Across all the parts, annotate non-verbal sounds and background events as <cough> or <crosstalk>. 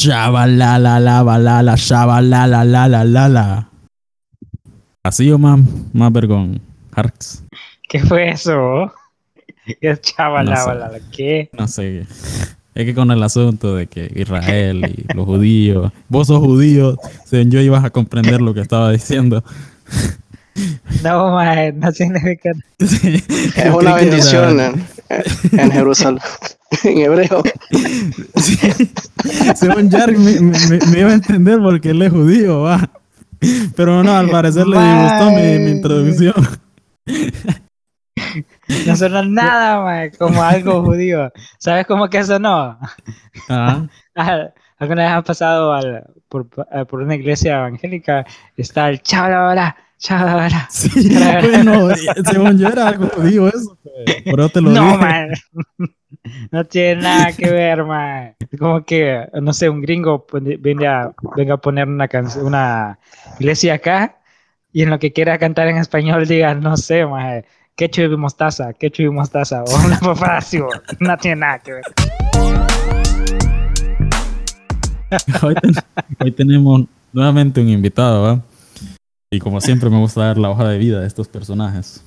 Shabalala, shabalala, Así o más, más vergón. Harks. ¿Qué fue eso? ¿Qué chavalala? ¿Qué? No sé. Es que con el asunto de que Israel y los judíos, vos sos judío, yo ibas a comprender lo que estaba diciendo. <laughs> No, mae, no significa. <laughs> Es una bendición en, en, Jerusalén, <laughs> en hebreo. Según Jark me, iba a entender porque él es judío, va. Pero no, al parecer le gustó mi, mi introducción. No suena nada, mae, como algo judío. ¿Sabes cómo que eso no? Ah. ¿Alguna vez han pasado al, por, por, una iglesia evangélica? Está el chaval Chavara. <laughs> Sí, bueno, según yo era algo judío eso, pero te lo No, dije. man. No tiene nada que ver, man. Como que, no sé, un gringo venga, venga a poner una, una iglesia acá y en lo que quiera cantar en español diga, no sé, man, ketchup y mostaza, ketchup y mostaza, o una <laughs> papá no tiene nada que ver. Hoy, hoy tenemos nuevamente un invitado, ¿va? Y como siempre me gusta dar la hoja de vida de estos personajes,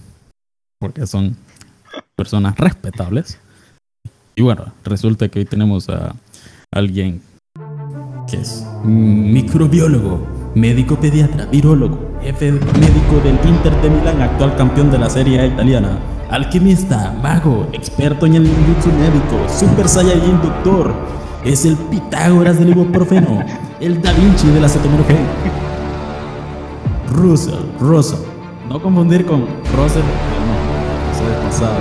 porque son personas respetables. Y bueno, resulta que hoy tenemos a alguien que es microbiólogo, médico pediatra, virólogo, jefe médico del Inter de Milán, actual campeón de la Serie A italiana, alquimista, mago, experto en el ninjutsu médico, super saiyajin doctor, es el Pitágoras del ibuprofeno, el Da Vinci de la acetaminofén Russell, Russell. No confundir con Russell, no, es pasado.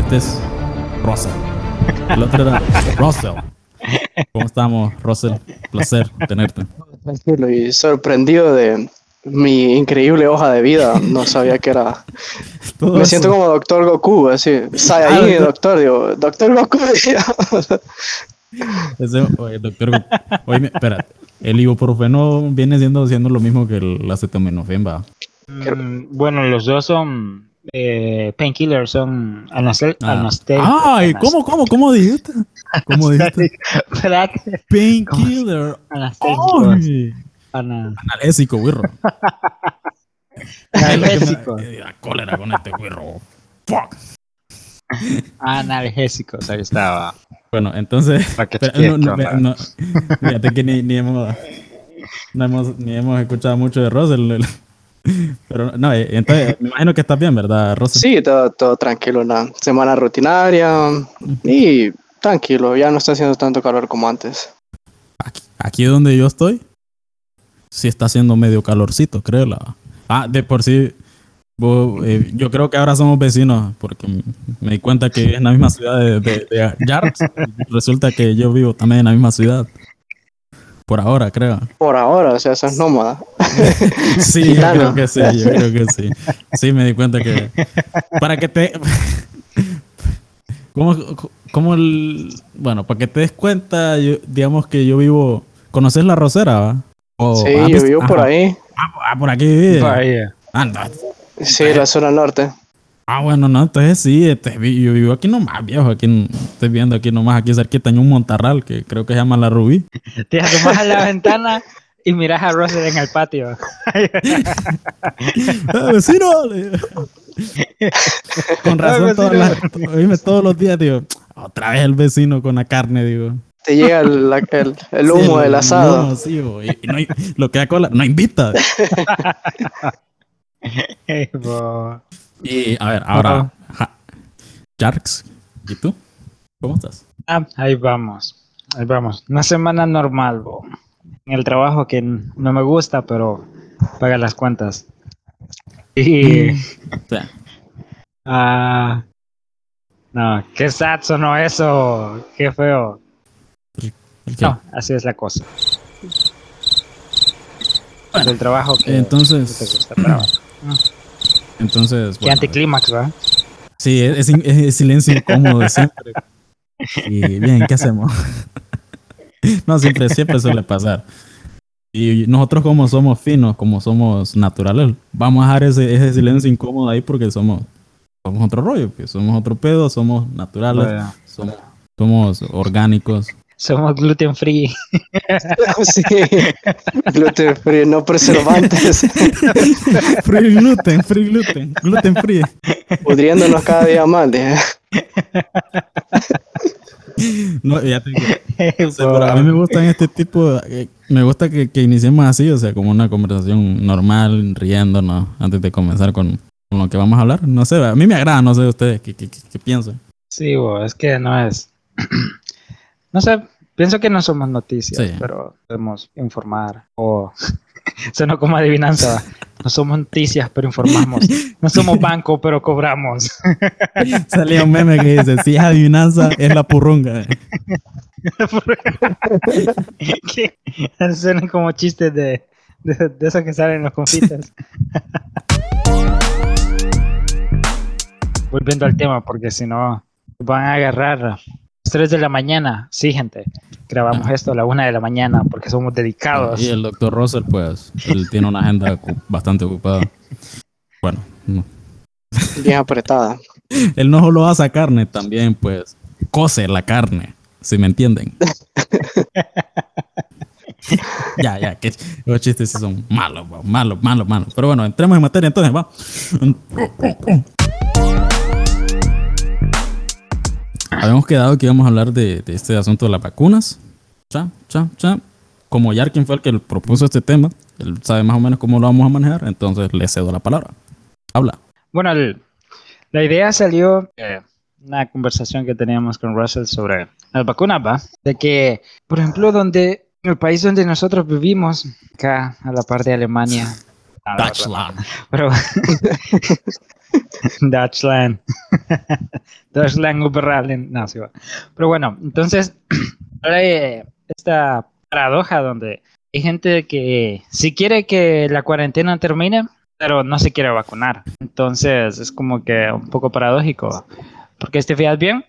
Este es Russell. El otro era <laughs> Russell. ¿Cómo estamos, Russell? Placer tenerte. Tranquilo y sorprendido de mi increíble hoja de vida. No sabía que era. <laughs> Me siento como Doctor Goku, así. Saiyajin ah, Doctor, digo, Doctor Goku. <laughs> Ese, oye, Doctor Goku. Oye, espérate. El ibuprofeno viene siendo, siendo lo mismo que el acetaminofén, va. Mm, bueno, los dos son eh, painkillers, son anastel ah. Ay, ¿cómo, cómo, cómo dijiste? ¿Cómo <laughs> dijiste? Painkiller. <laughs> Analésico, güirro. <laughs> Analésico. La cólera con este güirro. Fuck. Analgésicos, ahí estaba. Bueno, entonces. <laughs> no, no, fíjate que ni, ni, hemos, no hemos, ni hemos escuchado mucho de Russell. <laughs> Pero no, eh, entonces <laughs> me imagino que estás bien, ¿verdad, Russell? Sí, todo, todo tranquilo, una semana rutinaria y tranquilo, ya no está haciendo tanto calor como antes. Aquí, aquí donde yo estoy, sí está haciendo medio calorcito, creo. La... Ah, de por sí eh, yo creo que ahora somos vecinos porque me di cuenta que en la misma ciudad de, de, Resulta que yo vivo también en la misma ciudad. Por ahora, creo. Por ahora, o sea, eso es nómada. <laughs> sí, yo creo que sí, yo creo que sí. Sí, me di cuenta que. Para que te. ¿Cómo, cómo el... Bueno, para que te des cuenta, yo, digamos que yo vivo. ¿Conoces la Rosera? ¿va? sí, yo vivo por ahí. Ah, ah, por aquí vive. Por ahí. Anda, Sí, la zona norte. Ah, bueno, no, entonces sí, este, yo vivo aquí nomás, viejo, aquí estoy viendo aquí nomás, aquí cerquita en un montarral que creo que se llama La Rubí. <laughs> Te asomas a la ventana y miras a Russell en el patio. <laughs> vecino! Con razón, todas todos los días, digo, otra vez el vecino con la carne, digo. Te llega el, el, humo del asado. No, sí, y, no hay, lo que da cola, no invita. <laughs> <laughs> y a ver, ahora, Jarks, ¿y tú? ¿Cómo estás? Ah, ahí vamos, ahí vamos. Una semana normal, en el trabajo que no me gusta, pero paga las cuentas. Y. <laughs> Ah. no, qué sad sonó eso, qué feo. No, así es la cosa. el trabajo que entonces, te gusta, entonces. Qué anticlímax, ¿verdad? Sí, es, es, silencio incómodo siempre. <laughs> Y bien, ¿qué hacemos? <laughs> no, siempre, siempre suele pasar. Y nosotros como somos finos, como somos naturales, vamos a dejar ese, ese silencio incómodo ahí porque somos, somos otro rollo, que somos otro pedo, somos naturales, somos, somos orgánicos. Somos gluten free. <laughs> sí, gluten free, no preservantes. <laughs> free gluten, free gluten, gluten free. Pudriéndonos cada día más. No, ya te <laughs> a mí me gustan este tipo, eh, me gusta que, que, iniciemos así, o sea, como una conversación normal, riéndonos, antes de comenzar con, con lo que vamos a hablar. No sé, a mí me agrada, no sé ustedes qué, qué, qué piensan. Sí, es que no es <clears throat> no sé, pienso que no somos noticias, pero podemos informar o <laughs> suena como adivinanza. No somos noticias, pero informamos. No somos banco, pero cobramos. <laughs> Salía un meme que dice, si es adivinanza, es la purrunga. <laughs> que suenan como chistes de, de, de esos que salen en los confites. Volviendo al tema, porque si no, van a agarrar 3 de la mañana. Sí, gente. Grabamos esto a la 1 de la mañana porque somos dedicados. Y el doctor Russell, pues, él tiene una agenda bastante ocupada. Bueno, Bien apretada. <laughs> Él no solo hace carne, también, pues, cose la carne. Si me entienden. <laughs> ya, ya, que los chistes son malos, malos, malos, malos. Pero bueno, entremos en materia entonces, va. Habíamos quedado que íbamos a hablar de, este asunto de las vacunas. Cha, cha, cha. Como Yarkin fue el que propuso este tema, él sabe más o menos cómo lo vamos a manejar, entonces le cedo la palabra. Habla. Bueno, la idea salió de una conversación que teníamos con Russell sobre las vacunas, ¿va? De que, por ejemplo, donde el país donde nosotros vivimos, acá a la parte de Alemania, Dutchland. Pero Dutchland. <laughs> Dutchland <laughs> Uberralen. No, sí va. Pero bueno, entonces, <clears throat> hay esta paradoja donde hay gente que si quiere que la cuarentena termine, pero no se quiere vacunar. Entonces, es como que un poco paradójico. Porque este fijas bien,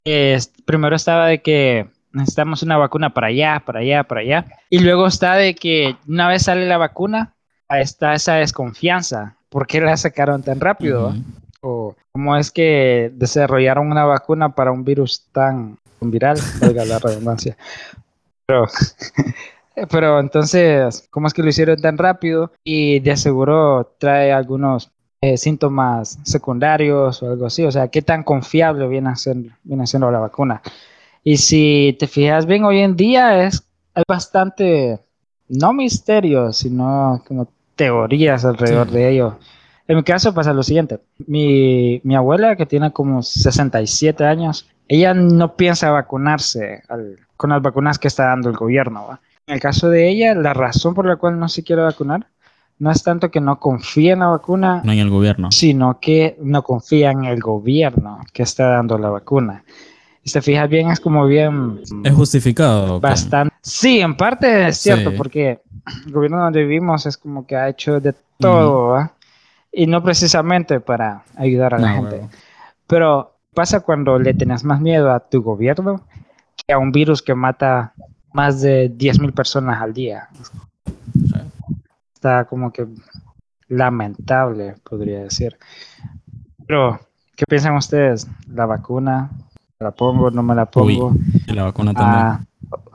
primero estaba de que necesitamos una vacuna para allá, para allá, para allá. Y luego está de que una vez sale la vacuna, está esa desconfianza. ¿Por qué la sacaron tan rápido? o cómo es que desarrollaron una vacuna para un virus tan viral, <laughs> valga la redundancia. Pero, <laughs> pero entonces, ¿cómo es que lo hicieron tan rápido? Y de seguro trae algunos eh, síntomas secundarios o algo así. O sea, ¿qué tan confiable viene, a ser, viene siendo la vacuna? Y si te fijas bien, hoy en día es, hay bastante, no misterio, sino como teorías alrededor de ello. En mi caso pasa lo siguiente. Mi, mi abuela, que tiene como 67 años, ella no piensa vacunarse con las vacunas que está dando el gobierno. En el caso de ella, la razón por la cual no se quiere vacunar no es tanto que no confía en la vacuna, no en el gobierno, sino que no confía en el gobierno que está dando la vacuna. Y se fija bien, es como bien... Es justificado. Bastante. Sí, en parte es cierto, porque el gobierno donde vivimos es como que ha hecho de todo, y no precisamente para ayudar a la gente. Pero pasa cuando le tenés más miedo a tu gobierno que a un virus que mata más de 10.000 personas al día. Está como que lamentable, podría decir. Pero, ¿qué piensan ustedes? ¿La vacuna? ¿La pongo? ¿No me la pongo? la vacuna también. Ah,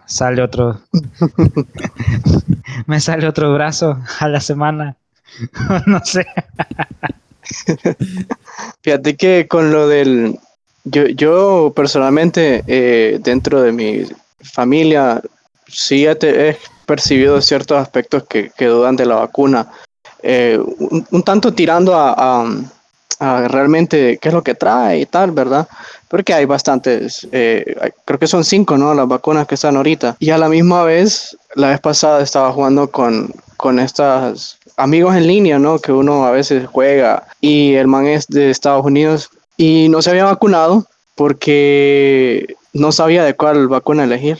sale otro. <laughs> me sale otro brazo a la semana. <laughs> no sé. <laughs> Fíjate que con lo del... Yo, yo personalmente, eh, dentro de mi familia, sí he, percibido ciertos aspectos que, que, dudan de la vacuna. Eh, un, tanto tirando a, a, realmente qué es lo que trae y tal, ¿verdad? Porque hay bastantes, eh, creo que son cinco, ¿no? Las vacunas que están ahorita. Y a la misma vez, la vez pasada estaba jugando con, con estas amigos en línea, ¿no? Que uno a veces juega y el man es de Estados Unidos y no se había vacunado porque no sabía de cuál vacuna elegir,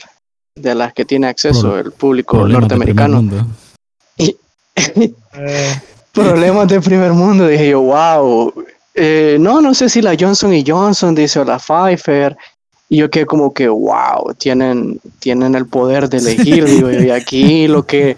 de las que tiene acceso el público norteamericano. y, <laughs> eh. problemas de primer mundo, dije yo, wow. Eh, no, no sé si la Johnson y Johnson, dice, o la Pfizer. Y yo que como que, wow, tienen, tienen el poder de elegir, digo y aquí lo que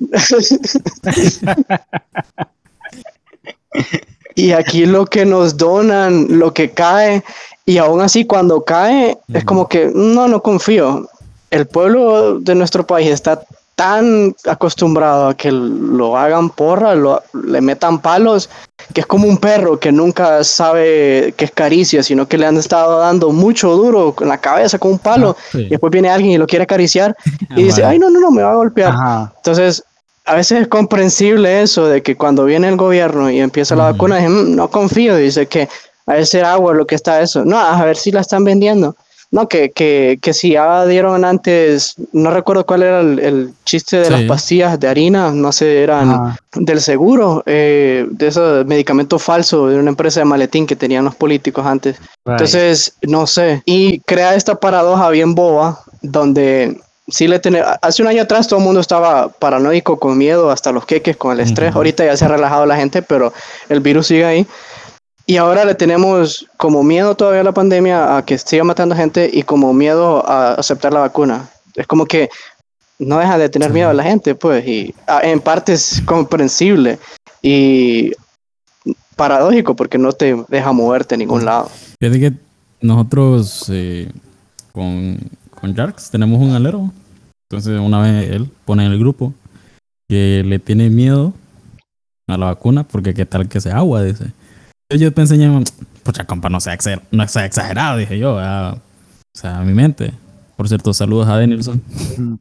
<laughs> y aquí lo que nos donan, lo que cae, y aún así cuando cae, es como que no, no confío. el pueblo de nuestro país está tan acostumbrado a que lo hagan porra, lo, le metan palos, que es como un perro que nunca sabe que es caricia, sino que le han estado dando mucho duro con la cabeza con un palo, Ah, sí. y después viene alguien y lo quiere acariciar Ah, y dice, vale. ay, no, no, no, me va a golpear. Ajá. Entonces, a veces es comprensible eso de que cuando viene el gobierno y empieza la vacuna, dice, "Mm, no confío, dice que a ese agua lo que está eso. No, a ver si la están vendiendo. No, que, que, que si ya dieron antes, no recuerdo cuál era el, el chiste de las pastillas de harina, no sé, eran del seguro, eh, de esos medicamentos falsos de una empresa de maletín que tenían los políticos antes. Right. Entonces, no sé. Y crea esta paradoja bien boba, donde sí le tiene. Hace un año atrás todo el mundo estaba paranoico, con miedo, hasta los queques, con el estrés. Ahorita ya se ha relajado la gente, pero el virus sigue ahí. Y ahora le tenemos como miedo todavía a la pandemia, a que siga matando gente y como miedo a aceptar la vacuna. Es como que no deja de tener miedo a la gente, pues, y ah, en parte es comprensible y paradójico porque no te deja moverte a ningún lado. Fíjate que nosotros eh, con, con Jarks tenemos un alero. Entonces una vez él pone en el grupo que le tiene miedo a la vacuna porque qué tal que sea agua, dice. Yo pensé, pucha compa, no sea, no sea exagerado, dije yo. o sea, a mi mente. Por cierto, saludos a. De-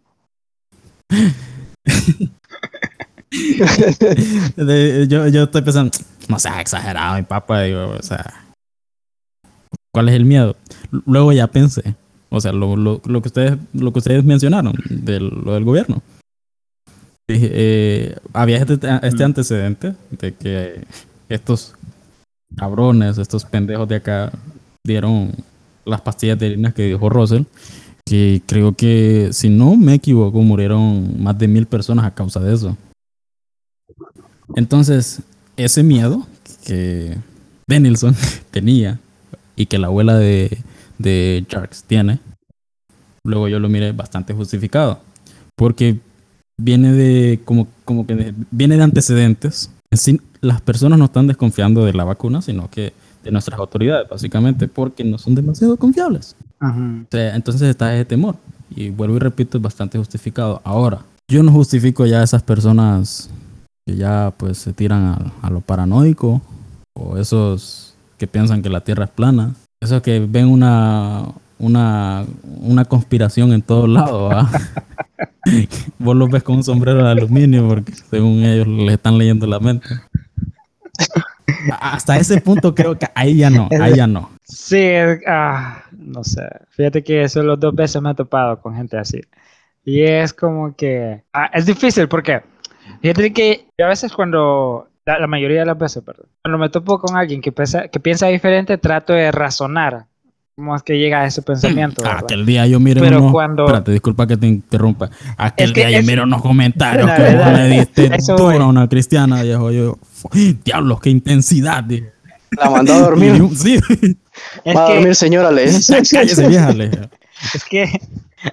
yo, yo estoy pensando, no sea exagerado, mi papá, digo, o sea, ¿cuál es el miedo? Luego ya pensé, o sea, lo, lo, lo que ustedes lo que ustedes mencionaron de lo del gobierno. Dije, eh, había este, este antecedente de que estos cabrones, estos pendejos de acá dieron las pastillas de harina que dijo Russell, que creo que, si no me equivoco, murieron más de mil personas a causa de eso. Entonces, ese miedo que Denilson <laughs> tenía y que la abuela de, de tiene, luego yo lo miré bastante justificado. Porque viene de, como, como que viene de antecedentes. En sí, las personas no están desconfiando de la vacuna, sino que de nuestras autoridades, básicamente, porque no son demasiado confiables. Ajá. O sea, entonces está ese temor. Y vuelvo y repito, es bastante justificado. Ahora, yo no justifico ya a esas personas que ya pues se tiran a, a lo paranoico o esos que piensan que la Tierra es plana. Esos que ven una, una, una conspiración en todos lados. <laughs> Vos los ves con un sombrero de aluminio porque según ellos les están leyendo la mente. Hasta ese punto creo que ahí ya no, ahí ya no. Sí, ah, no sé. Fíjate que solo dos veces me he topado con gente así. Y es como que... ah, es difícil porque... Fíjate que a veces cuando... La, la mayoría de las veces, perdón. Cuando me topo con alguien que piensa, que piensa diferente, trato de razonar cómo es que llega a ese pensamiento. ¿verdad? Aquel día yo miré Pero unos- cuando- Espérate, disculpa que te interrumpa. Aquel Es que día yo es- miré unos <laughs> comentarios que vos dale. le diste duro a una cristiana, viejo. Yo, diablos, qué intensidad. dije. La mandó a dormir. <laughs> sí, <laughs> Es Va a que- dormir, señora, le dice. cállese, vieja. le dije. Es que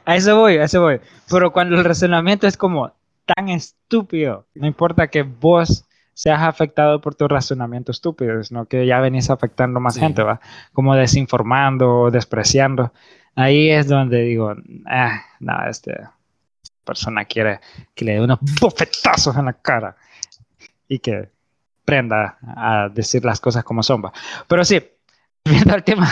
a eso voy, a eso voy. Pero cuando el razonamiento es como tan estúpido, no importa que vos seas afectado por tu razonamiento estúpido, sino que ya venís afectando más Sí. gente, ¿va? Como desinformando o despreciando. Ahí es donde digo, ah, no, esta persona quiere que le dé unos bofetazos en la cara y que prenda a decir las cosas como son, ¿va? Pero sí, viendo el tema,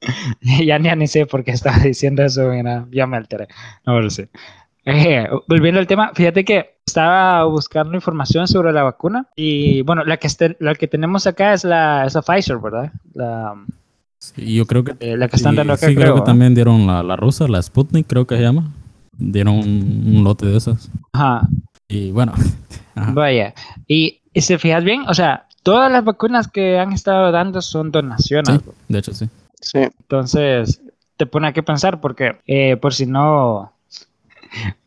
<laughs> ya ni, ni sé por qué estaba diciendo eso, mira, ya me alteré. No sé. Eh, volviendo al tema, fíjate que estaba buscando información sobre la vacuna y bueno, la que, este- la que tenemos acá es la, es la Pfizer, ¿verdad? La, Sí, yo creo que, eh, la que están dando acá, sí, creo creo. que también dieron la, la rusa, la Sputnik, creo que se llama. Dieron un, un lote de esas. Ajá, Y bueno, <laughs> ajá. vaya. Y, y si fijas bien, o sea, todas las vacunas que han estado dando son donaciones. Sí, de hecho sí. Sí. Entonces, te pone a qué pensar porque eh, por si no,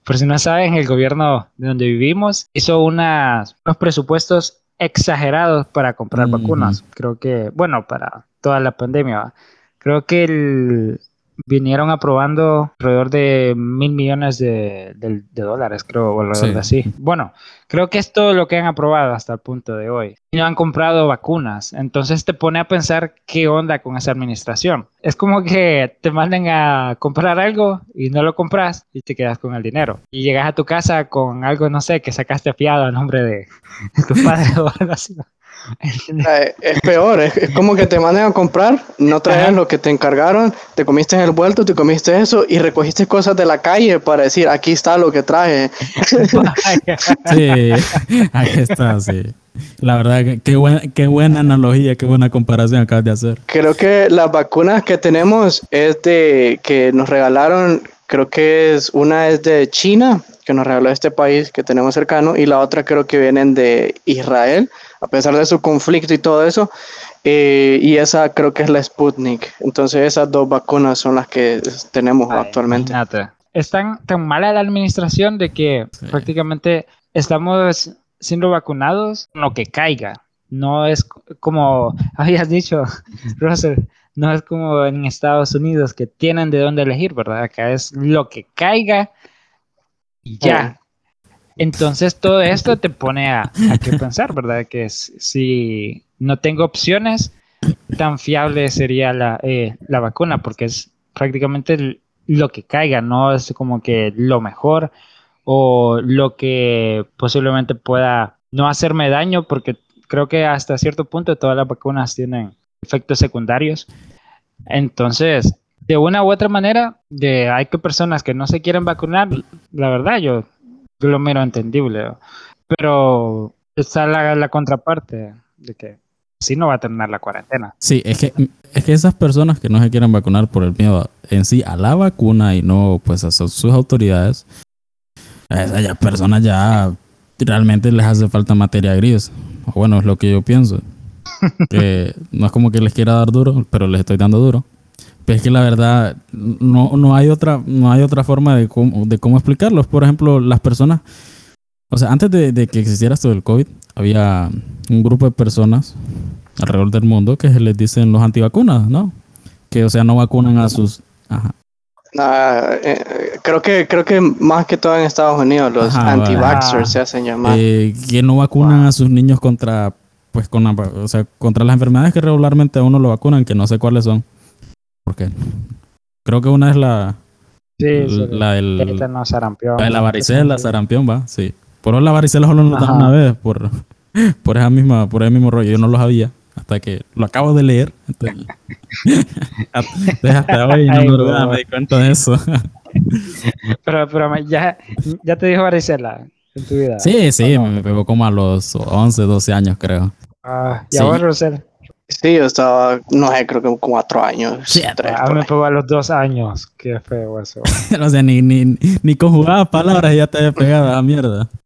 por si no saben, el gobierno de donde vivimos hizo unas, unos presupuestos exagerados para comprar vacunas. Creo que, bueno, para toda la pandemia. Creo que el, vinieron aprobando alrededor de mil millones de, de- de dólares, creo, o alrededor Sí. de así. Bueno, creo que es todo lo que han aprobado hasta el punto de hoy. Y no han comprado vacunas. Entonces te pone a pensar qué onda con esa administración. Es como que te manden a comprar algo y no lo compras y te quedas con el dinero. Y llegas a tu casa con algo, no sé, que sacaste fiado a nombre de, de tu padre <laughs> o algo así. Es peor, es, es como que te manden a comprar, no traes lo que te encargaron, te comiste el vuelto, te comiste eso y recogiste cosas de la calle para decir, aquí está lo que traje. <laughs> Sí, ahí está, sí. La verdad, que qué, buena, qué buena analogía, qué buena comparación acabas de hacer. Creo que las vacunas que tenemos es de que nos regalaron, creo que es una es de China, que nos regaló este país que tenemos cercano, y la otra creo que vienen de Israel, a pesar de su conflicto y todo eso. eh, y esa creo que es la Sputnik. Entonces esas dos vacunas son las que tenemos Ay, actualmente. imagínate. Es tan, tan mala la administración de que Sí. prácticamente estamos siendo vacunados con lo que caiga. No es como habías dicho, <laughs> Russell, no es como en Estados Unidos que tienen de dónde elegir, ¿verdad? Acá es lo que caiga y ya. Entonces todo esto te pone a, a qué pensar, ¿verdad? Que si no tengo opciones, tan fiable sería la, eh, la vacuna, porque es prácticamente lo que caiga, no es como que lo mejor o lo que posiblemente pueda no hacerme daño, porque creo que hasta cierto punto todas las vacunas tienen efectos secundarios. Entonces, de una u otra manera, de, hay que personas que no se quieren vacunar, la verdad, yo lo miro entendible. Pero está la, la contraparte de que si no va a terminar la cuarentena. Sí, es que, es que esas personas que no se quieren vacunar por el miedo en sí a la vacuna y no pues a sus sus autoridades, a esas ya personas ya realmente les hace falta materia gris. Bueno, es lo que yo pienso. <laughs> Que no es como que les quiera dar duro, pero les estoy dando duro. Es que la verdad no, no hay otra no hay otra forma de cómo, de cómo explicarlo. Por ejemplo, las personas, o sea, antes de, de que existiera esto del COVID, había un grupo de personas alrededor del mundo que se les dicen los antivacunas, ¿no? Que, o sea, no vacunan a sus... Ajá. Ah, eh, creo que creo que más que todo en Estados Unidos los Ajá, anti-vaxxers se hacen llamar. Eh, que no vacunan a sus niños contra, pues, con la- o sea, contra las enfermedades que regularmente a uno lo vacunan, que no sé cuáles son. Porque creo que una es la, Sí, sí, la del... tétano, sarampión. La de la varicela, sarampión, va, sí. Por la varicela solo nos dan una vez, por, <laughs> por esa misma, por ese mismo rollo. Yo no lo sabía hasta que lo acabo de leer. Entonces, <laughs> entonces hasta <laughs> hoy no Ay, me, huevón. me di cuenta de eso. Pero, pero ya, ya te dijo varicela en tu vida. Sí, sí, ¿O no? me pegó como a los 11, 12 años, creo. Ah, y Sí. a vos, Rosel. Sí, yo estaba, no sé, creo que cuatro años. Sí, tres, A por mí me pegó a los dos años. Qué feo eso. <laughs> o sea, ni, ni, ni conjugaba palabras y ya te había pegado a la mierda. <laughs>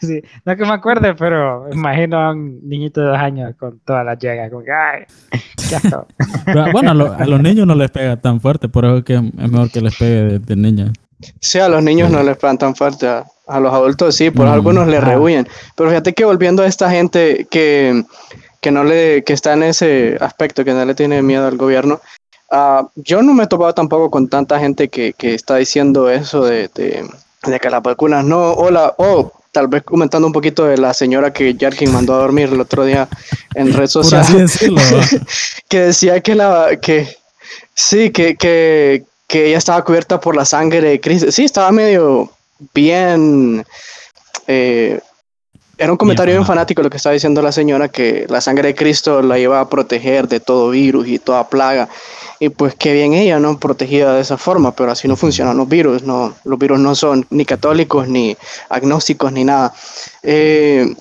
Sí, no que me acuerde, pero imagino a un niñito de dos años con todas las llegas. Como que, ay, qué asco. <laughs> Pero, bueno, a, lo- a los niños no les pega tan fuerte, por eso es que es mejor que les pegue de, de niños. Sí, a los niños no les pegan tan fuerte, a, a los adultos sí, por Mm, algunos le ah. rehuyen. Pero fíjate que volviendo a esta gente que, que no le, que está en ese aspecto, que no le tiene miedo al gobierno, ah, yo no me he topado tampoco con tanta gente que, que está diciendo eso de, de, de que las vacunas no, o la, o tal vez comentando un poquito de la señora que Jarkin mandó a dormir el otro día en red social decirlo. <laughs> que decía que la que sí que, que, que ella estaba cubierta por la sangre de Cristo sí estaba medio bien eh, era un comentario bien fanático. lo que estaba diciendo la señora que la sangre de Cristo la iba a proteger de todo virus y toda plaga. Y pues qué bien ella no protegida de esa forma pero así no funcionan los virus no los virus no son ni católicos ni agnósticos ni nada. Eh,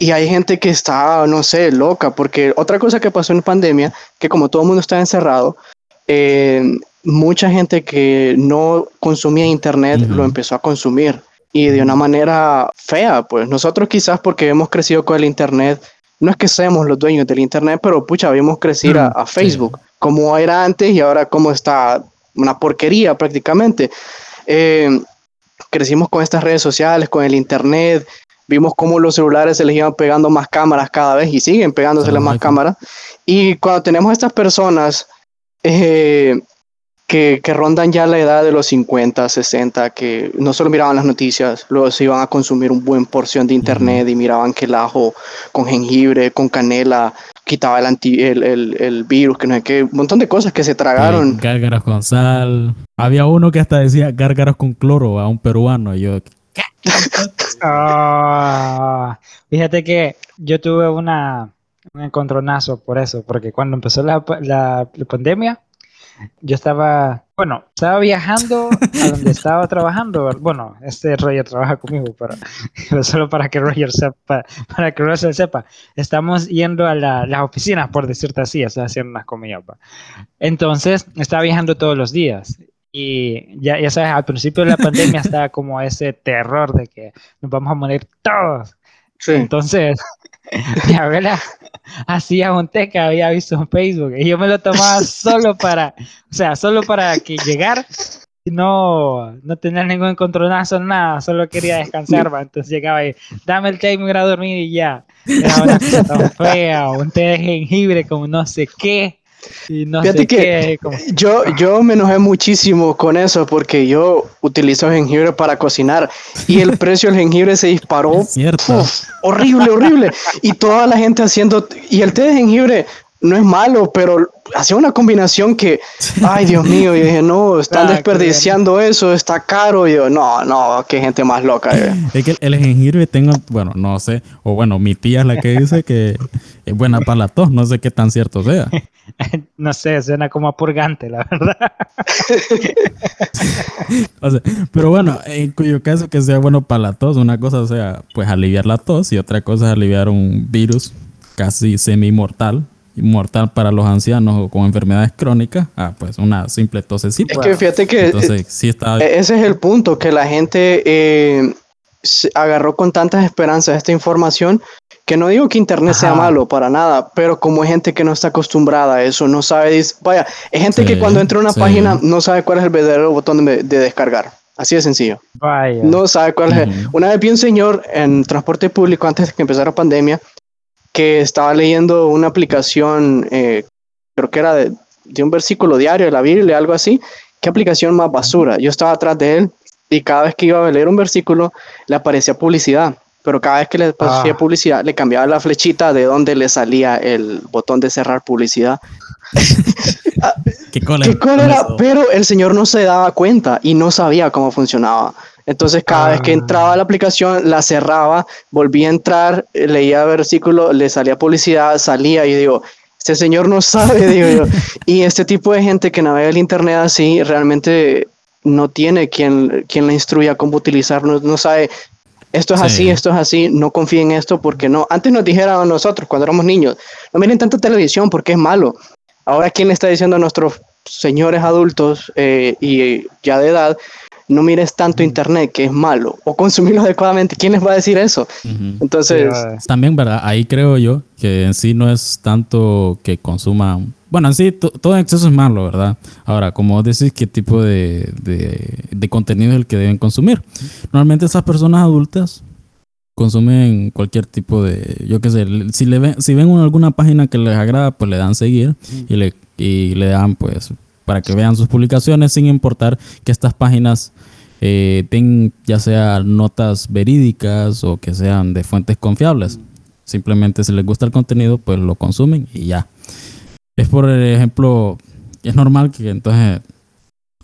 y hay gente que está, no sé, loca, porque otra cosa que pasó en pandemia, que como todo el mundo está encerrado, eh, mucha gente que no consumía internet lo empezó a consumir y de una manera fea, pues nosotros quizás porque hemos crecido con el internet, no es que seamos los dueños del internet, pero pucha, vimos crecer a, Mm, a Facebook, como era antes y ahora como está una porquería prácticamente. Eh, crecimos con estas redes sociales, con el internet, vimos cómo los celulares se les iban pegando más cámaras cada vez y siguen pegándoseles Los más cámaras. Y cuando tenemos estas personas eh, que, que rondan ya la edad de los 50, 60, que no solo miraban las noticias, luego se iban a consumir un buen porción de internet y miraban que el ajo con jengibre, con canela, quitaba el, anti, el, el, el virus, que no sé qué, un montón de cosas que se tragaron. Eh, gárgaras con sal. Había uno que hasta decía gárgaras con cloro a un peruano. Y yo, <laughs> Ah, fíjate que yo tuve una, un encontronazo por eso, porque cuando empezó la, la- la pandemia, yo estaba, bueno, estaba viajando a donde estaba trabajando. Bueno, este Roger trabaja conmigo, pero, <laughs> pero solo para que Roger sepa, para que Roger sepa, estamos yendo a la- las oficinas, por decirte así, o sea, haciendo unas comidas. pa. Entonces, estaba viajando todos los días. Y ya, ya sabes, al principio de la pandemia <laughs> estaba como ese terror de que nos vamos a morir todos. Sí. Entonces, mi abuela hacía un té que había visto en Facebook. Y yo me lo tomaba solo para, o sea, solo para que llegar y no, no tener ningún encontronazo, nada, solo quería descansar, va. entonces llegaba y dame el té y me iba a dormir y ya. Era una cosa fea, un té de jengibre como no sé qué, y no Fíjate sé que qué. como- Yo, yo me enojé muchísimo con eso porque yo utilizo jengibre para cocinar y el <laughs> precio del jengibre se disparó. Es cierto. Uf, horrible, horrible. Y toda la gente haciendo... Y el té de jengibre no es malo, pero hacía una combinación que... Ay, Dios mío. Y dije, no, están Ah, desperdiciando eso, está caro. Y yo, no, no, qué gente más loca. <laughs> Es que el jengibre tengo, bueno, no sé, o bueno, mi tía es la que dice que es buena para la tos, no sé qué tan cierto sea. <laughs> no sé, suena como a purgante, la verdad. <laughs> O sea, pero bueno, en cuyo caso que sea bueno para la tos, una cosa sea pues aliviar la tos y otra cosa es aliviar un virus casi semi-mortal, mortal para los ancianos o con enfermedades crónicas, ah, pues una simple tosecita. Es que fíjate que... Entonces, sí está... Ese es el punto, que la gente eh, se agarró con tantas esperanzas esta información, que no digo que Internet sea malo para nada, pero como hay gente que no está acostumbrada a eso, no sabe, dis- vaya, hay gente que cuando entra a una sí. página no sabe cuál es el verdadero botón de, de descargar. Así de sencillo. Vaya. No sabe cuál es. Ujú. Una vez vi un señor en transporte público antes de que empezara la pandemia que estaba leyendo una aplicación, eh, creo que era de, de un versículo diario de la Biblia, algo así. ¿Qué aplicación más basura? Yo estaba atrás de él y cada vez que iba a leer un versículo le aparecía publicidad. Pero cada vez que le aparecía Ah. publicidad, le cambiaba la flechita de donde le salía el botón de cerrar publicidad. <laughs> ¿Qué cólera? ¿Qué cólera? Pero el señor no se daba cuenta y no sabía cómo funcionaba. Entonces cada vez que Ah. entraba a la aplicación, la cerraba, volvía a entrar, eh, leía versículo, le salía publicidad, salía y digo, este señor no sabe, <laughs> digo yo. Y este tipo de gente que navega el internet así realmente no tiene quien, quien le instruya cómo utilizarlo, no sabe. Esto es Sí. así, esto es así, no confíen en esto porque no. Antes nos dijeron a nosotros cuando éramos niños, no miren tanta televisión porque es malo. Ahora, ¿quién le está diciendo a nuestros señores adultos eh, y ya de edad, no mires tanto internet que es malo o consumirlo <laughs> adecuadamente? ¿Quién les va a decir eso? Entonces, Sí, También, ¿verdad? Ahí creo yo que en sí no es tanto que consuman. Bueno, en sí to- todo en exceso es malo, ¿verdad? Ahora, como vos decís, ¿qué tipo de, de- de contenido es el que deben consumir? Normalmente esas personas adultas consumen cualquier tipo de, yo qué sé, si, le ven, si ven alguna página que les agrada, pues le dan seguir y le, y le dan pues para que vean sus publicaciones sin importar que estas páginas eh, tengan ya sea notas verídicas o que sean de fuentes confiables. Simplemente si les gusta el contenido, pues lo consumen y ya. Es por ejemplo, es normal que entonces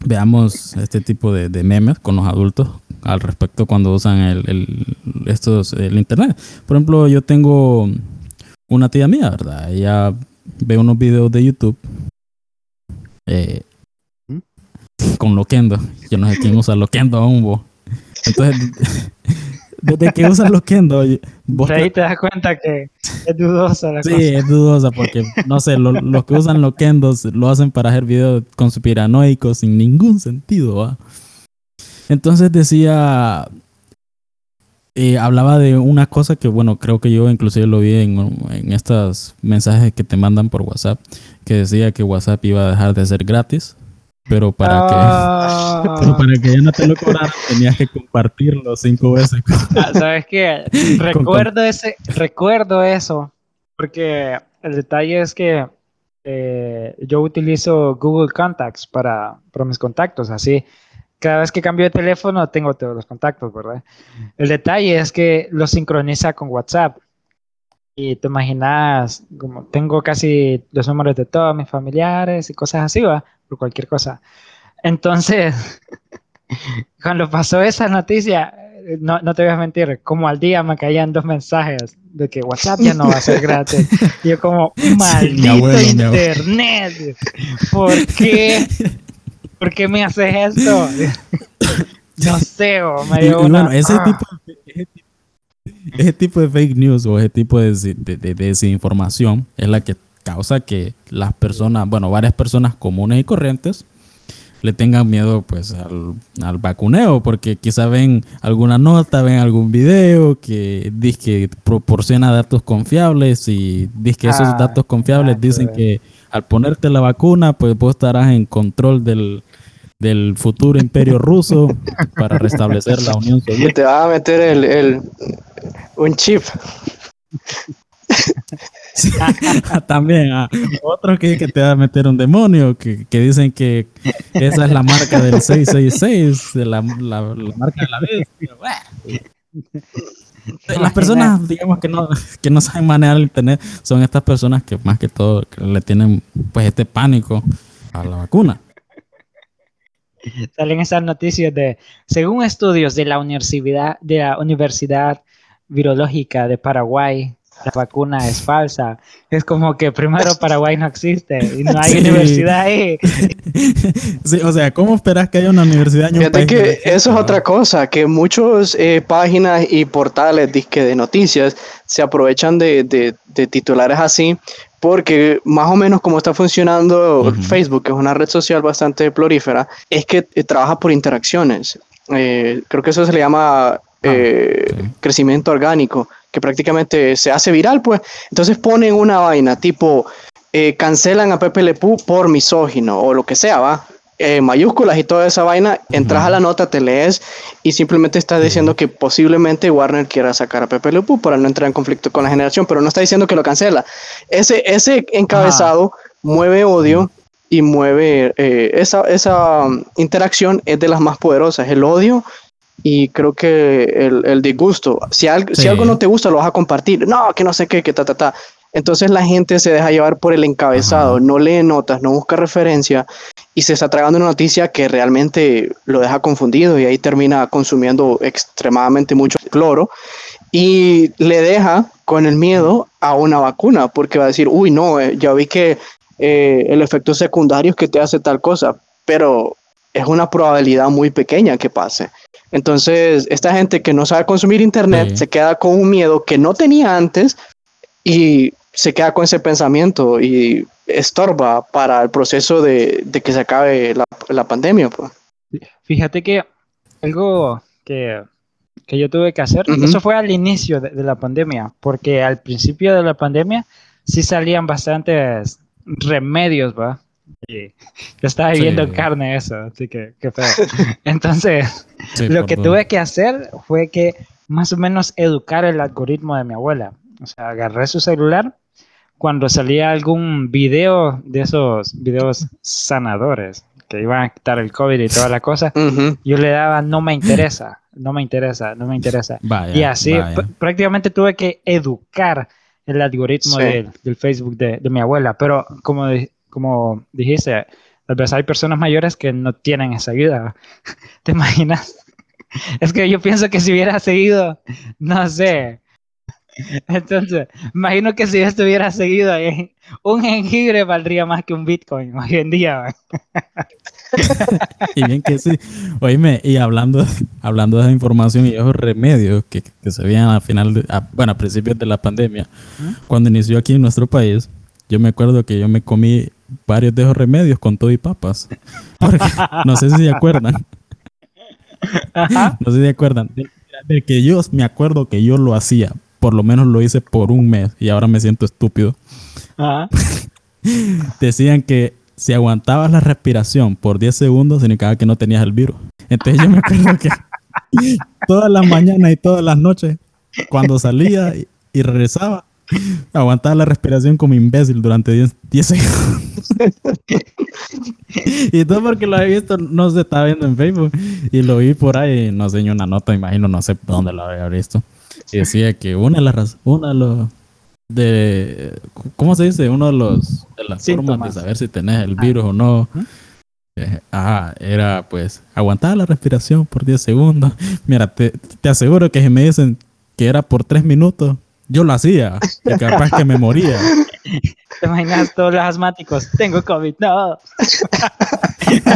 veamos este tipo de, de memes con los adultos al respecto cuando usan el, el- estos, el internet. Por ejemplo, yo tengo una tía mía, ¿verdad? Ella ve unos videos de YouTube eh, con Loquendo. Yo no sé quién usa Loquendo aún, vos. Entonces, <laughs> desde que usa Loquendo, vos ahí te das cuenta que es dudosa la Sí, cosa. es dudosa porque, no sé, lo- los que usan loquendos lo hacen para hacer videos conspiranoicos sin ningún sentido, ¿va? Entonces decía, eh, hablaba de una cosa que, bueno, creo que yo inclusive lo vi en, en estos mensajes que te mandan por WhatsApp, que decía que WhatsApp iba a dejar de ser gratis, pero para que... Ah, <laughs> pero para que ya no te lo cobraran, tenías que compartirlo cinco veces. ah, ¿Sabes qué? <laughs> Recuerdo ese, recuerdo eso, porque el detalle es que eh, yo utilizo Google Contacts para, para mis contactos, así. Cada vez que cambio de teléfono tengo todos los contactos, ¿verdad? El detalle es que lo sincroniza con WhatsApp. Y te imaginas, como tengo casi los números de todos mis familiares y cosas así, va, por cualquier cosa. Entonces, <laughs> cuando pasó esa noticia, no, no, te voy a mentir, como al día me caían dos mensajes de que WhatsApp ya no va a ser gratis. Y yo como, <laughs> maldito sí, abuelo, internet, ¿por qué? <laughs> ¿Por qué me haces esto? <laughs> no sé, o me dio una... Bueno, ese, tipo, ese, tipo, ese, tipo, de fake news o ese tipo de, de, de, desinformación es la que causa que las personas, bueno, varias personas comunes y corrientes le tengan miedo pues al, al, vacuneo, porque quizá ven alguna nota, ven algún video que dice que proporciona datos confiables y dice que esos Ah, datos confiables ah, dicen pues. que al ponerte la vacuna, pues vos estarás en control del, del futuro imperio ruso para restablecer la Unión <laughs> Soviética. te va a meter el, el un chip. Sí, <laughs> También, ah, otro que, que te va a meter un demonio, que, que dicen que esa es la marca del 666, de la, la, la marca de la bestia. <laughs> Las personas, digamos, que no, que no saben manejar el internet, son estas personas que más que todo que le tienen pues este pánico a la vacuna. Salen esas noticias de, según estudios de la Universidad, de la Universidad Virológica de Paraguay, la vacuna es falsa. Es como que primero <laughs> Paraguay no existe y no hay Sí. universidad ahí. <laughs> Sí, o sea, ¿cómo esperas que haya una universidad en un Fíjate país que existe, eso es otra cosa, que muchas páginas y portales disque de noticias se aprovechan de, de- de titulares así, porque más o menos como está funcionando. Facebook, que es una red social bastante prolífera, es que eh, trabaja por interacciones. Eh, creo que eso se le llama eh, sí. crecimiento orgánico, que prácticamente se hace viral, pues. Entonces ponen una vaina tipo, eh, cancelan a Pepe Le Pew por misógino o lo que sea, va. Eh, mayúsculas y toda esa vaina, entras a la nota, te lees y simplemente estás diciendo que posiblemente Warner quiera sacar a Pepe Le Pew para no entrar en conflicto con la generación, pero no está diciendo que lo cancela. Ese, ese encabezado mueve odio y mueve eh, esa, esa um, interacción es de las más poderosas, el odio y creo que el, el disgusto. Si, al- si Sí. algo no te gusta, lo vas a compartir. No, que no sé qué, que ta, ta, ta. Entonces la gente se deja llevar por el encabezado, Ajá. no lee notas, no busca referencia y se está tragando una noticia que realmente lo deja confundido y ahí termina consumiendo extremadamente mucho cloro y le deja con el miedo a una vacuna porque va a decir, uy, no, eh, ya vi que eh, el efecto secundario es que te hace tal cosa, pero es una probabilidad muy pequeña que pase. Entonces, esta gente que no sabe consumir internet Sí. se queda con un miedo que no tenía antes y se queda con ese pensamiento y estorba para el proceso de, de que se acabe la, la pandemia. pues. Fíjate que algo que, que yo tuve que hacer, Ujú. eso fue al inicio de, de la pandemia, porque al principio de la pandemia sí salían bastantes remedios, ¿va? Y yo estaba viviendo Sí. carne eso, así que qué feo. <laughs> <laughs> Entonces, Sí, lo que tuve que hacer fue que más o menos educar el algoritmo de mi abuela. O sea, agarré su celular cuando salía algún video de esos videos sanadores que iban a quitar el COVID y toda la cosa, Ujú. yo le daba no me interesa, no me interesa, no me interesa. Vaya, y así pr- prácticamente tuve que educar el algoritmo Sí. del, del Facebook de, de mi abuela. Pero como, di- como dijiste, tal vez hay personas mayores que no tienen esa ayuda. <laughs> ¿Te imaginas? <laughs> Es que yo pienso que si hubiera seguido, no sé. Entonces, imagino que si yo estuviera seguido, un jengibre valdría más que un Bitcoin hoy en día. <laughs> Y bien que sí. Oíme, y hablando, hablando de esa información y esos remedios que, que se veían al final, de- a- bueno, a principios de la pandemia, cuando inició aquí en nuestro país, yo me acuerdo que yo me comí varios de esos remedios con todo y papas. <laughs> Porque, no sé si se acuerdan, no sé si se acuerdan, de, de que yo me acuerdo que yo lo hacía, por lo menos lo hice por un mes y ahora me siento estúpido. Ajá. <laughs> decían que si aguantabas la respiración por 10 segundos significaba que no tenías el virus. Entonces yo me acuerdo que <laughs> todas las mañanas y todas las noches, cuando salía y, y regresaba, Aguantaba la respiración como imbécil durante 10, 10 <laughs> segundos. <laughs> y todo porque lo había visto, no se estaba viendo en Facebook. Y lo vi por ahí, no sé, una nota, imagino, no sé dónde lo había visto. Y decía que una de las una de los de ¿cómo se dice? Uno de los de las formas Síntomas. de saber si tenés el virus o no. eh, Ajá, era pues aguantar la respiración por 10 segundos. <laughs> Mira, te, te aseguro que si me dicen que era por 3 minutos, yo lo hacía. Y capaz que me moría. <laughs> ¿Te imaginas todos los asmáticos? Tengo COVID, no. <laughs>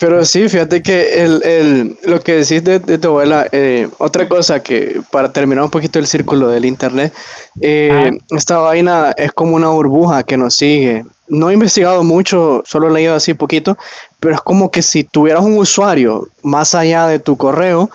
Pero sí, fíjate que el, el- lo que decís de, de tu abuela, eh, otra cosa que para terminar un poquito el círculo del internet, eh, esta vaina es como una burbuja que nos sigue. No he investigado mucho, solo he leído así poquito, pero es como que si tuvieras un usuario más allá de tu correo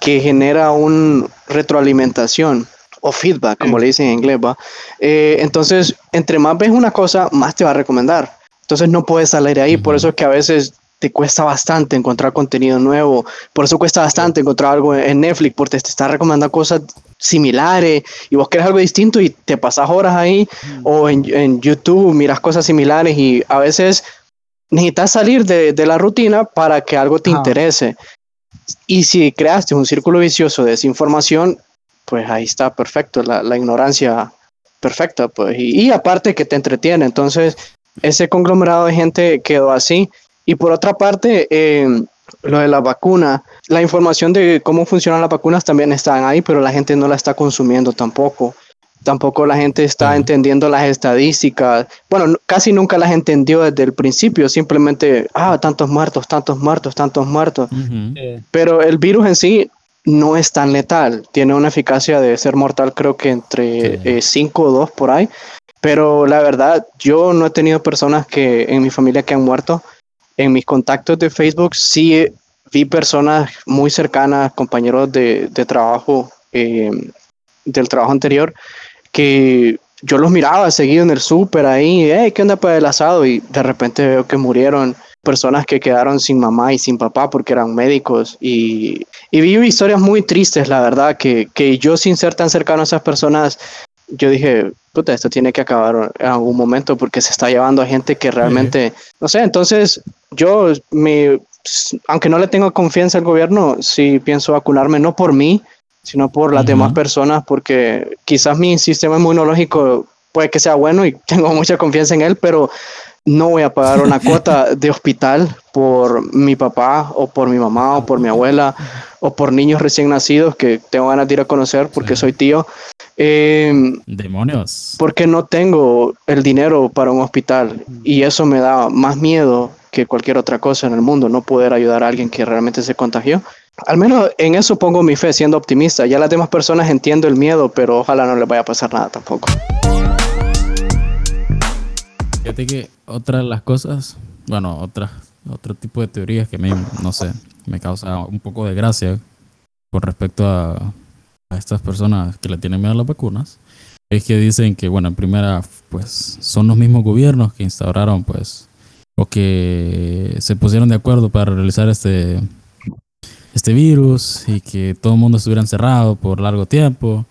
que genera un retroalimentación o feedback, como le dicen en inglés, ¿va? Eh, entonces, entre más ves una cosa, más te va a recomendar. Entonces no puedes salir de ahí, por eso es que a veces te cuesta bastante encontrar contenido nuevo, por eso cuesta bastante encontrar algo en Netflix, porque te está recomendando cosas similares y vos querés algo distinto y te pasas horas ahí, o en, en YouTube miras cosas similares y a veces necesitas salir de, de la rutina para que algo te interese. Y si creaste un círculo vicioso de desinformación, pues ahí está perfecto, la, la ignorancia perfecta, pues. Y, y aparte que te entretiene, entonces ese conglomerado de gente quedó así. Y por otra parte, eh, lo de la vacuna, la información de cómo funcionan las vacunas también están ahí, pero la gente no la está consumiendo tampoco. Tampoco la gente está entendiendo las estadísticas. Bueno, no- casi nunca las entendió desde el principio, simplemente, ah, tantos muertos, tantos muertos, tantos muertos. Eh, Pero el virus en sí no es tan letal. Tiene una eficacia de ser mortal, creo que entre Sí. 5 o 2 por ahí. Pero la verdad, yo no he tenido personas que en mi familia que han muerto. En mis contactos de Facebook sí vi personas muy cercanas, compañeros de, de trabajo, eh, del trabajo anterior, que yo los miraba seguido en el súper ahí, hey, ¿qué onda para el asado? Y de repente veo que murieron personas que quedaron sin mamá y sin papá porque eran médicos y, y vi historias muy tristes, la verdad, que, que yo sin ser tan cercano a esas personas, yo dije, puta, esto tiene que acabar en algún momento porque se está llevando a gente que realmente, no sé, entonces yo, me, aunque no le tengo confianza al gobierno, sí pienso vacunarme, no por mí, sino por las Ujú. demás personas, porque quizás mi sistema inmunológico puede que sea bueno y <laughs> tengo mucha confianza en él, pero no voy a pagar una <laughs> cuota de hospital por mi papá o por mi mamá o por mi abuela o por niños recién nacidos que tengo ganas de ir a conocer porque Sí. soy tío. Eh, Demonios. porque no tengo el dinero para un hospital y eso me da más miedo que cualquier otra cosa en el mundo, no poder ayudar a alguien que realmente se contagió. Al menos en eso pongo mi fe, siendo optimista. Ya las demás personas entiendo el miedo, pero ojalá no les vaya a pasar nada tampoco. Fíjate que otra de las cosas, bueno, otra, otro tipo de teorías que me, no sé, me causa un poco de gracia con respecto a, a estas personas que le tienen miedo a las vacunas, es que dicen que, bueno, en primera, pues son los mismos gobiernos que instauraron, pues, o que se pusieron de acuerdo para realizar este, este virus y que todo el mundo estuviera encerrado por largo tiempo.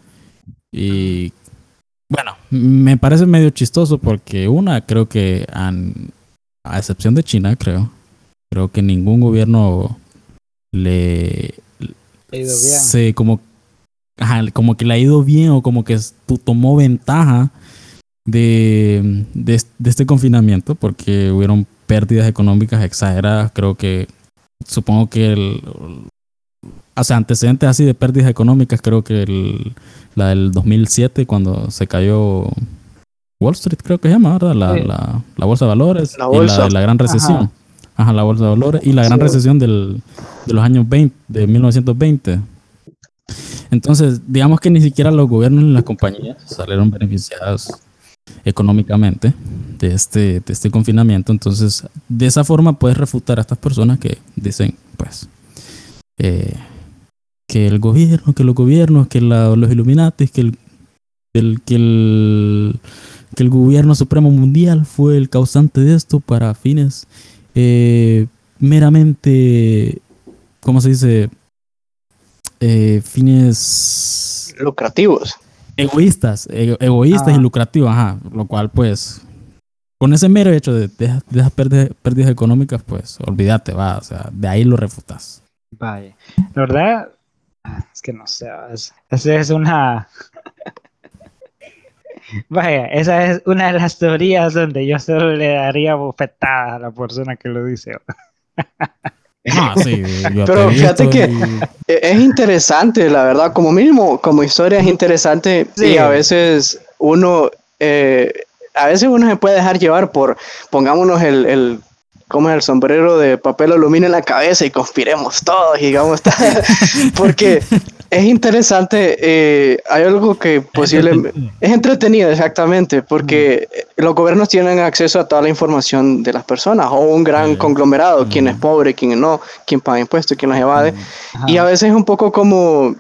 Y bueno, me parece medio chistoso porque una, creo que a excepción de China, creo, creo que ningún gobierno le ha ido bien. se como como que le ha ido bien o como que tomó ventaja de, de este confinamiento porque hubieron pérdidas económicas exageradas. Creo que supongo que el o sea, antecedentes así de pérdidas económicas, creo que el, la del 2007 cuando se cayó Wall Street, creo que se llama, ¿verdad? La, Sí. la, la bolsa de valores La y la la gran recesión. Ajá, la bolsa de valores y la gran Sí. recesión del, de los años 20, de 1920. Entonces, digamos que ni siquiera los gobiernos ni las compañías salieron beneficiados económicamente de este, de este confinamiento. Entonces, de esa forma puedes refutar a estas personas que dicen, pues, eh, que el gobierno, que los gobiernos, que la- los Illuminatis, que el, el- que el que el gobierno supremo mundial fue el causante de esto para fines eh, meramente, ¿cómo se dice? eh, fines Lucrativos. egoístas, ego- egoístas Ah. y lucrativos, ajá, lo cual pues con ese mero hecho de, de, de esas pérdidas, pérdidas económicas, pues olvídate, va, o sea, de ahí lo refutas. Vaya. La verdad, ah, es que no sé, es- esa es una... <laughs> Vaya, esa es una de las teorías donde yo solo le daría bofetadas a la persona que lo dice. Ah, <laughs> sí, Pero fíjate que- y- Es interesante, la verdad, como mínimo, como historia es interesante Sí. y a veces uno, eh, a veces uno se puede dejar llevar por, pongámonos el, el, ¿cómo es el sombrero de papel aluminio en la cabeza y conspiremos todos, y digamos, <laughs> porque es interesante, eh, hay algo que posiblemente... Es entretenido, exactamente, porque los gobiernos tienen acceso a toda la información de las personas, o un gran conglomerado, quién es Mm. pobre, quién no, quién paga impuestos, quién los evade. Ajá. Y a veces es un poco como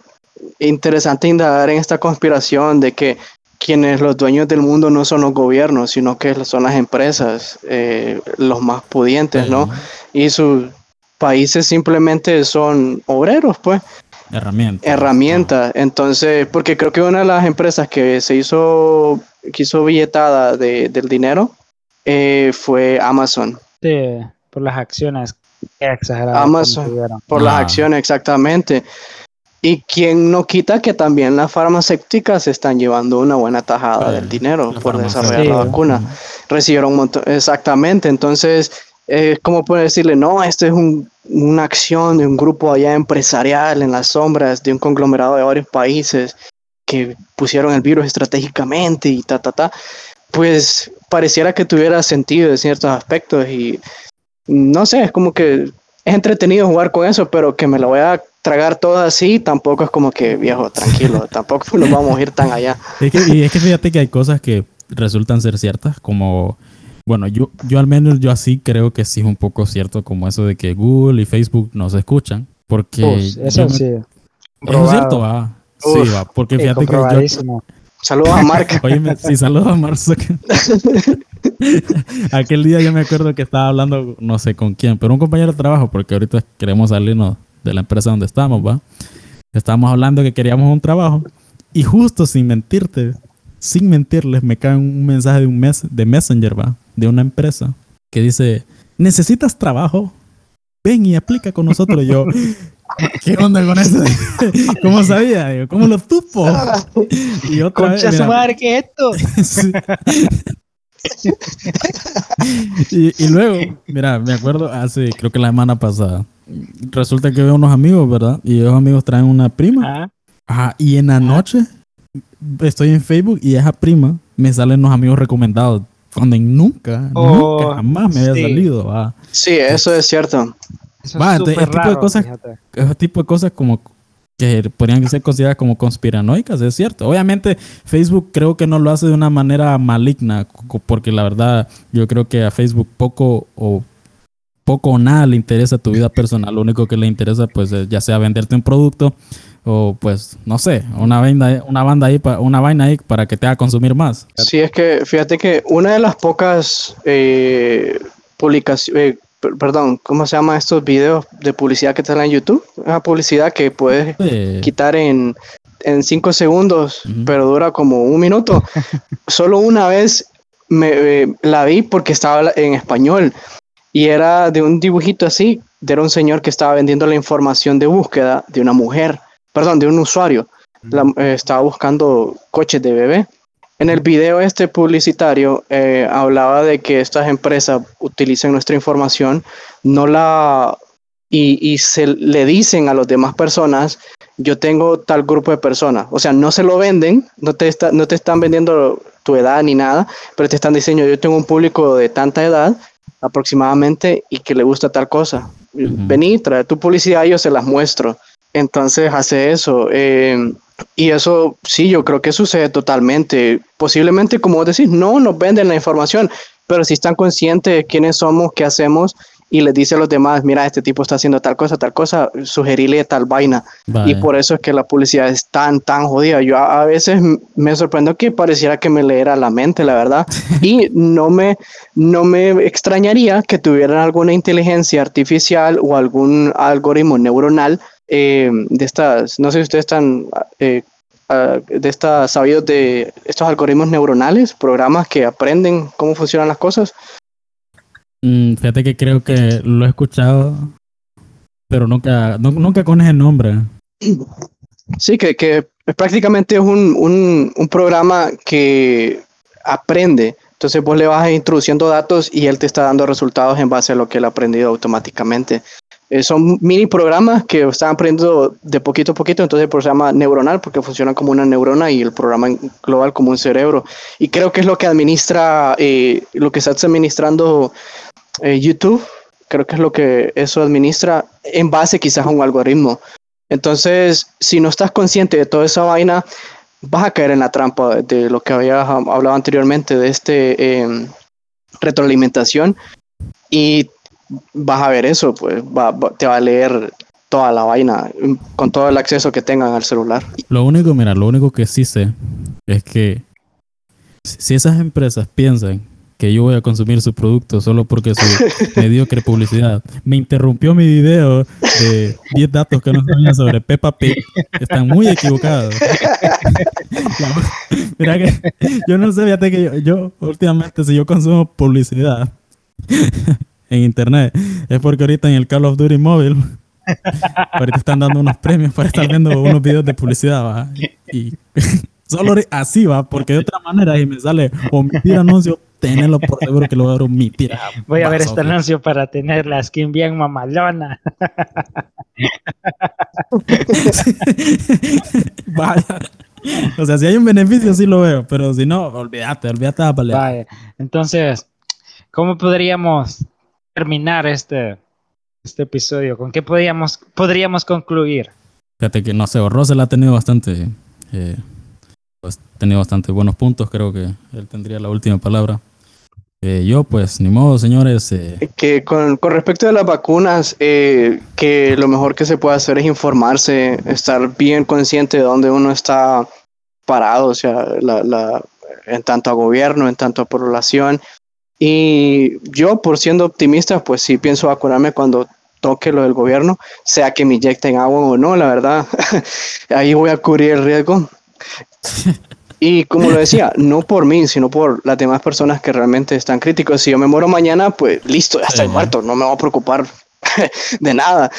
interesante indagar en esta conspiración de que quienes los dueños del mundo no son los gobiernos, sino que son las empresas, eh, los más pudientes, ¿no? Y sus países simplemente son obreros, pues Herramientas. herramientas. Entonces, porque creo que una de las empresas que se hizo, que hizo billetada de, del dinero eh, fue Amazon. Sí, por las acciones exageradas. Amazon. Por las Ah. acciones, exactamente. Y quien no quita que también las farmacéuticas están llevando una buena tajada del dinero por desarrollar la vacuna. Recibieron un montón, exactamente. Entonces, eh, ¿cómo puede decirle? No, esto es un- una acción de un grupo allá empresarial en las sombras de un conglomerado de varios países que pusieron el virus estratégicamente y ta, ta, ta. Pues pareciera que tuviera sentido en ciertos aspectos y no sé, es como que es entretenido jugar con eso, pero que me lo voy a tragar todo así, tampoco es como que viejo, <laughs> tranquilo, tampoco nos vamos a ir tan allá. Es que, y es que fíjate que hay cosas que resultan ser ciertas, como, bueno, yo, yo al menos yo así creo que sí es un poco cierto, como eso de que Google y Facebook nos escuchan, porque... Uf, eso me- sí. Eso es cierto, va. Sí, va, porque fíjate que yo... Saludos a Mark. <laughs> Oye, me- sí, saludos a Mark. <laughs> Aquel día yo me acuerdo que estaba hablando, no sé con quién, pero un compañero de trabajo, porque ahorita queremos salirnos de la empresa donde estamos, ¿va? Estábamos hablando que queríamos un trabajo y justo sin mentirte, sin mentirles, me cae un mensaje de un mes de Messenger, ¿va? De una empresa que dice, ¿necesitas trabajo? Ven y aplica con nosotros. Y yo, <laughs> ¿qué onda con eso? <laughs> ¿Cómo sabía? ¿Cómo lo supo? <laughs> Y otra vez, Concha su mira, madre, ¿qué es esto? Sí. y, y luego, mira, me acuerdo hace, creo que la semana pasada, resulta que veo unos amigos, ¿verdad? Y esos amigos traen una prima. Ah, Ajá, y en la noche estoy en Facebook y esa prima me salen los amigos recomendados. Cuando nunca, Oh, nunca, jamás me había sí. salido, va. Sí, eso es cierto. eso Va, es entonces, este tipo de raro, cosas- fíjate. ese tipo de cosas como que podrían ser consideradas como conspiranoicas, es cierto. Obviamente Facebook creo que no lo hace de una manera maligna, porque la verdad yo creo que a Facebook poco o poco o nada le interesa tu vida personal. Lo único que le interesa pues es ya sea venderte un producto o pues no sé, una vaina, una banda ahí, una vaina ahí para que te haga consumir más. Sí, es que fíjate que una de las pocas eh, publicaciones, perdón, ¿cómo se llaman estos videos de publicidad que te salen en YouTube? Una publicidad que puedes Eh, quitar en, en cinco segundos, pero dura como un minuto. <laughs> Solo una vez me, eh, la vi porque estaba en español y era de un dibujito así, era un señor que estaba vendiendo la información de búsqueda de una mujer, perdón, de un usuario. La- eh, estaba buscando coches de bebé. En el video este publicitario eh, hablaba de que estas empresas utilizan nuestra información, no la y, y se le dicen a las demás personas, yo tengo tal grupo de personas. O sea, no se lo venden, no te, está- no te están vendiendo tu edad ni nada, pero te están diciendo, yo tengo un público de tanta edad aproximadamente y que le gusta tal cosa. Vení, trae tu publicidad, yo se las muestro. Entonces hace eso. eh, y eso sí, yo creo que sucede totalmente. Posiblemente, como vos decís, no nos venden la información, pero si están conscientes de quiénes somos, qué hacemos, y les dice a los demás, mira, este tipo está haciendo tal cosa, tal cosa, sugerirle tal vaina. Y vaya. por eso es que la publicidad es tan, tan jodida. Yo a, a veces me sorprendo que pareciera que me leera la mente, la verdad. <laughs> Y no me, no me extrañaría que tuvieran alguna inteligencia artificial o algún algoritmo neuronal eh, de estas, no sé si ustedes están eh, ah, de estas sabidos de estos algoritmos neuronales, programas que aprenden cómo funcionan las cosas. Mm, fíjate que creo que lo he escuchado, pero nunca, nu- nunca con ese nombre. Sí, que, que prácticamente es un, un, un programa que aprende. Entonces vos le vas introduciendo datos y él te está dando resultados en base a lo que él ha aprendido automáticamente. Eh, son mini programas que están aprendiendo de poquito a poquito, entonces se llama neuronal porque funcionan como una neurona y el programa global como un cerebro. Y creo que es lo que administra, eh, lo que está administrando eh, YouTube, creo que es lo que eso administra en base quizás a un algoritmo. Entonces, si no estás consciente de toda esa vaina, vas a caer en la trampa de lo que había hablado anteriormente, de este eh, retroalimentación, y vas a ver eso, pues va- te va a leer toda la vaina mm, con todo el acceso que tengan al celular. Lo único, mira, lo único que sí sé es que si esas empresas piensan que yo voy a consumir su producto solo porque su <laughs> mediocre publicidad me interrumpió mi video de 10 datos que no sabía sobre Peppa Pig, están muy equivocados. <laughs> Mira que yo no sé, fíjate que yo, yo últimamente si yo consumo publicidad <laughs> en internet es porque ahorita en el Call of Duty móvil ahorita están dando unos premios para estar viendo unos videos de publicidad ¿va? y solo así va porque de otra manera si me sale omitir anuncio tenelo por seguro que lo voy a omitir <laughs> Voy a ver este anuncio para tener la skin bien mamalona. <laughs> Vaya. o sea si hay un beneficio sí lo veo pero si no olvídate olvídate de la pelea. Vaya. Entonces, ¿cómo podríamos terminar este, este episodio? ¿Con qué podríamos, podríamos concluir? Fíjate que no sé, Rosel ha tenido bastante, eh, pues, tenido bastante buenos puntos. Creo que él tendría la última palabra. Eh, yo, pues, ni modo, señores. eh, Que con, con respecto a las vacunas, eh, que lo mejor que se puede hacer es informarse, estar bien consciente de dónde uno está parado, o sea, la, la- en tanto a gobierno, en tanto a población. Y yo, por siendo optimista, pues sí pienso vacunarme cuando toque lo del gobierno, sea que me inyecten agua o no, la verdad, <laughs> ahí voy a cubrir el riesgo. Y como lo decía, no por mí, sino por las demás personas que realmente están críticos. Si yo me muero mañana, pues listo, ya estoy muerto, no me voy a preocupar <laughs> de nada.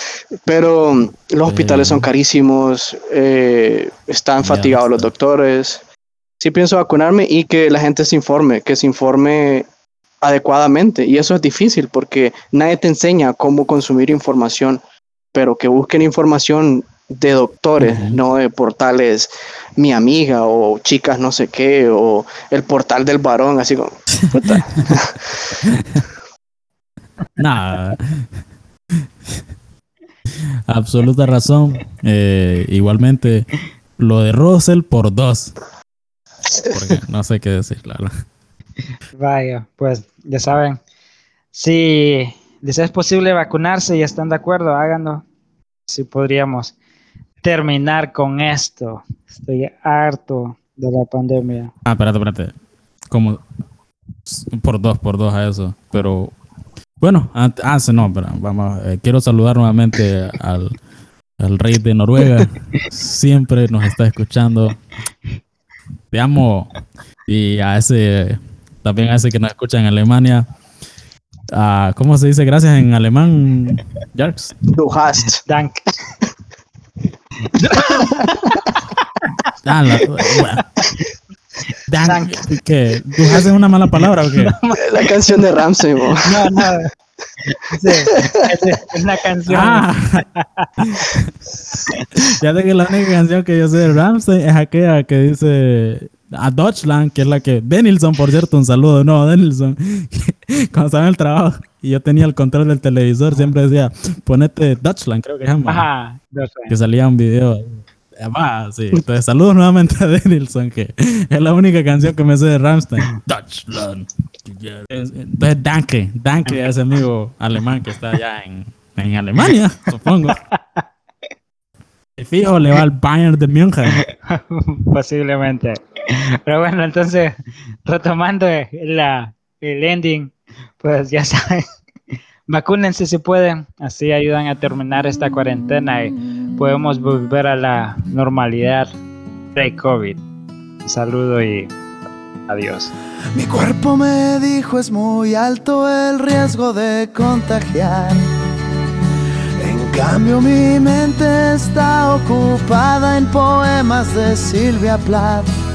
Pero mm, los hospitales Sí. son carísimos, eh, están fatigados los doctores. Sí pienso vacunarme y que la gente se informe, que se informe adecuadamente. Y eso es difícil porque nadie te enseña cómo consumir información, pero que busquen información de doctores, Ujú. no de portales mi amiga o chicas no sé qué o el portal del varón, así como puta. <laughs> nada. Absoluta razón. Eh, igualmente, lo de Russell por dos. Porque no sé qué decir, claro. Vaya, pues ya saben, si les es posible vacunarse y están de acuerdo, háganlo. Si podríamos terminar con esto. Estoy harto de la pandemia. Ah, espérate, espérate. Como por dos, por dos a eso. Pero bueno, ah, sí, no, pero vamos. eh, quiero saludar nuevamente al, al rey de Noruega. <laughs> Siempre nos está escuchando. Te amo. Y a ese, también a ese que nos escucha en Alemania. Ah, ¿Cómo se dice gracias en alemán, Jarks? Du hast. Dank. Ah, la- <laughs> bueno. Dan- ¿Qué? ¿Tú haces una mala palabra o qué? <laughs> La canción de Ramsey. No, no. Sí, es una canción. Ah. <laughs> ya sé que la única canción que yo sé de Ramsey es aquella que dice a Deutschland, que es la que. Denilson, por cierto, un saludo. No, Denilson. <laughs> Cuando estaba en el trabajo y yo tenía el control del televisor, siempre decía, ponete Deutschland, creo que se llama. Ajá. Que salía un video. Ah, sí. Entonces, saludos nuevamente a Denilson, que es la única canción que me sé de Ramstein. Deutschland. Es- Entonces, Danke, Danke a ese amigo alemán que está allá en, en Alemania, supongo. <laughs> Y fijo, le va al Bayern de München. <laughs> Posiblemente. Pero bueno, entonces, retomando la, el ending, pues ya saben, <laughs> vacúnense si pueden, así ayudan a terminar esta cuarentena y podemos volver a la normalidad pre-COVID. Un saludo y adiós. Mi cuerpo me dijo es muy alto el riesgo de contagiar. En cambio mi mente está ocupada en poemas de Silvia Plath.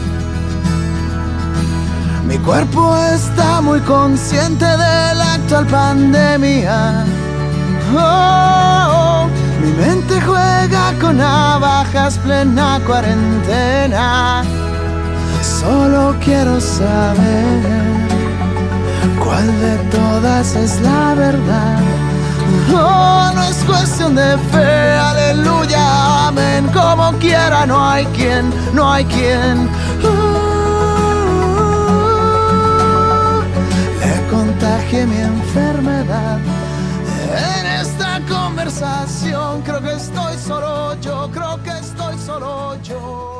Mi cuerpo está muy consciente de la actual pandemia. Oh, mi mente juega con navajas plena cuarentena. Solo quiero saber cuál de todas es la verdad. Oh, no es cuestión de fe, aleluya, amén. Como quiera, no hay quien, no hay quien. Oh, contagié mi enfermedad. En esta conversación creo que estoy solo yo, creo que estoy solo yo.